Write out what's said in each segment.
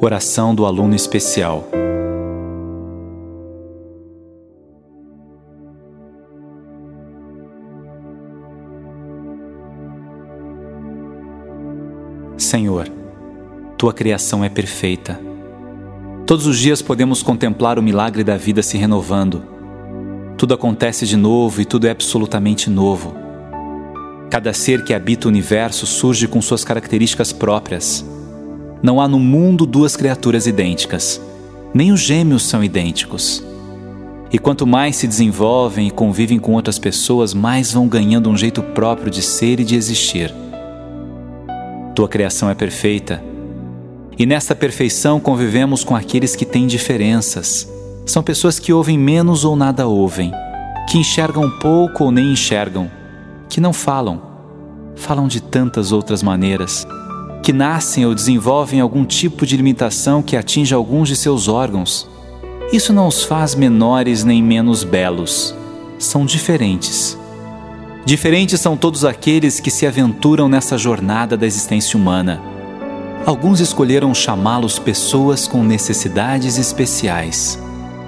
Oração do aluno especial. Senhor, tua criação é perfeita. Todos os dias podemos contemplar o milagre da vida se renovando. Tudo acontece de novo e tudo é absolutamente novo. Cada ser que habita o universo surge com suas características próprias. Não há no mundo duas criaturas idênticas. Nem os gêmeos são idênticos. E quanto mais se desenvolvem e convivem com outras pessoas, mais vão ganhando um jeito próprio de ser e de existir. Tua criação é perfeita. E nessa perfeição convivemos com aqueles que têm diferenças. São pessoas que ouvem menos ou nada ouvem, que enxergam pouco ou nem enxergam que não falam, falam de tantas outras maneiras, que nascem ou desenvolvem algum tipo de limitação que atinge alguns de seus órgãos. Isso não os faz menores nem menos belos. São diferentes. Diferentes são todos aqueles que se aventuram nessa jornada da existência humana. Alguns escolheram chamá-los pessoas com necessidades especiais.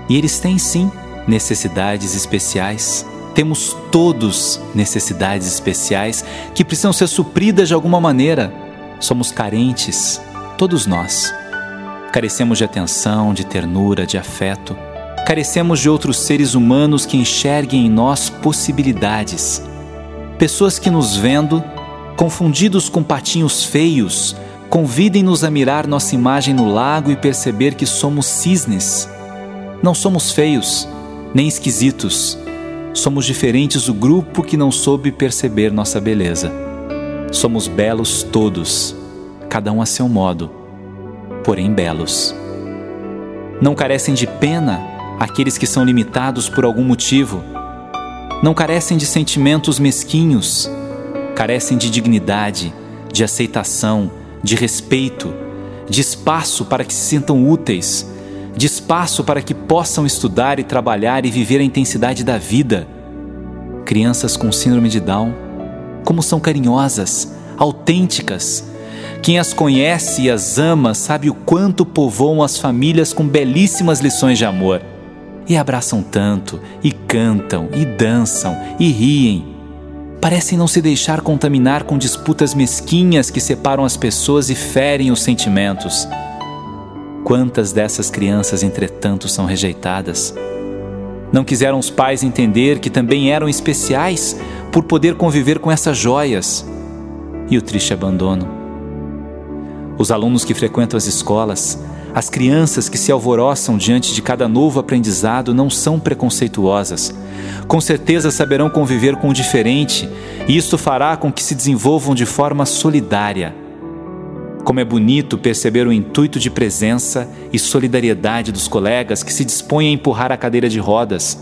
E eles têm sim necessidades especiais. Temos todos necessidades especiais que precisam ser supridas de alguma maneira. Somos carentes, todos nós. Carecemos de atenção, de ternura, de afeto. Carecemos de outros seres humanos que enxerguem em nós possibilidades. Pessoas que nos vendo, confundidos com patinhos feios, convidem-nos a mirar nossa imagem no lago e perceber que somos cisnes. Não somos feios, nem esquisitos Somos diferentes do grupo que não soube perceber nossa beleza. Somos belos todos, cada um a seu modo, porém belos. Não carecem de pena aqueles que são limitados por algum motivo. Não carecem de sentimentos mesquinhos, carecem de dignidade, de aceitação, de respeito, de espaço para que se sintam úteis de espaço para que possam estudar e trabalhar e viver a intensidade da vida. Crianças com síndrome de Down, como são carinhosas, autênticas. Quem as conhece e as ama sabe o quanto povoam as famílias com belíssimas lições de amor. E abraçam tanto, e cantam, e dançam, e riem. Parecem não se deixar contaminar com disputas mesquinhas que separam as pessoas e ferem os sentimentos. Quantas dessas crianças, entretanto, são rejeitadas? Não quiseram os pais entender que também eram especiais por poder conviver com essas joias. E o triste abandono. Os alunos que frequentam as escolas, as crianças que se alvoroçam diante de cada novo aprendizado não são preconceituosas. Com certeza saberão conviver com o diferente, e isto fará com que se desenvolvam de forma solidária como é bonito perceber o intuito de presença e solidariedade dos colegas que se dispõem a empurrar a cadeira de rodas,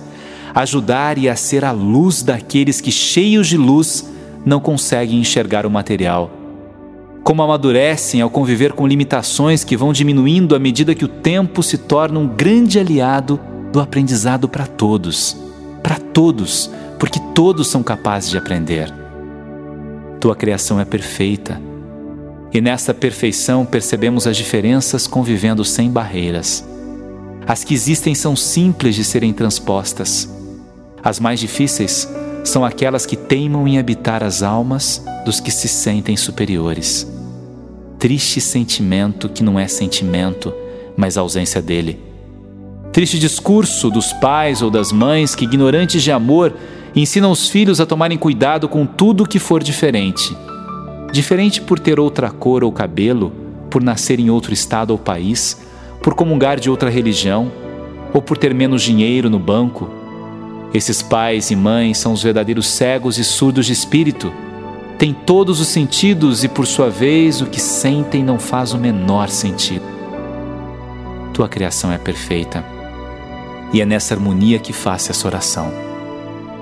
ajudar e a ser a luz daqueles que, cheios de luz, não conseguem enxergar o material. Como amadurecem ao conviver com limitações que vão diminuindo à medida que o tempo se torna um grande aliado do aprendizado para todos. Para todos, porque todos são capazes de aprender. Tua criação é perfeita e nessa perfeição percebemos as diferenças convivendo sem barreiras. As que existem são simples de serem transpostas. As mais difíceis são aquelas que teimam em habitar as almas dos que se sentem superiores. Triste sentimento que não é sentimento, mas ausência dele. Triste discurso dos pais ou das mães que, ignorantes de amor, ensinam os filhos a tomarem cuidado com tudo que for diferente Diferente por ter outra cor ou cabelo, por nascer em outro estado ou país, por comungar de outra religião, ou por ter menos dinheiro no banco. Esses pais e mães são os verdadeiros cegos e surdos de espírito. Têm todos os sentidos e, por sua vez, o que sentem não faz o menor sentido. Tua criação é perfeita. E é nessa harmonia que faça essa oração.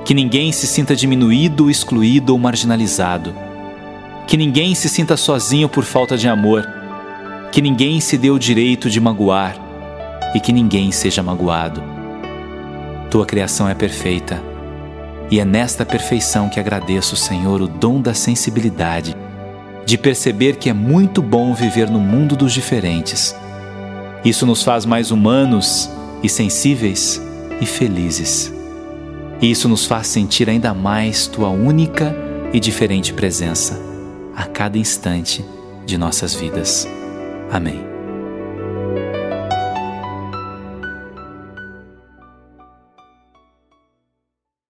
Que ninguém se sinta diminuído, excluído ou marginalizado que ninguém se sinta sozinho por falta de amor, que ninguém se dê o direito de magoar e que ninguém seja magoado. Tua criação é perfeita e é nesta perfeição que agradeço, Senhor, o dom da sensibilidade, de perceber que é muito bom viver no mundo dos diferentes, Isso nos faz mais humanos e sensíveis e felizes. E isso nos faz sentir ainda mais tua única e diferente presença a cada instante de nossas vidas. Amém.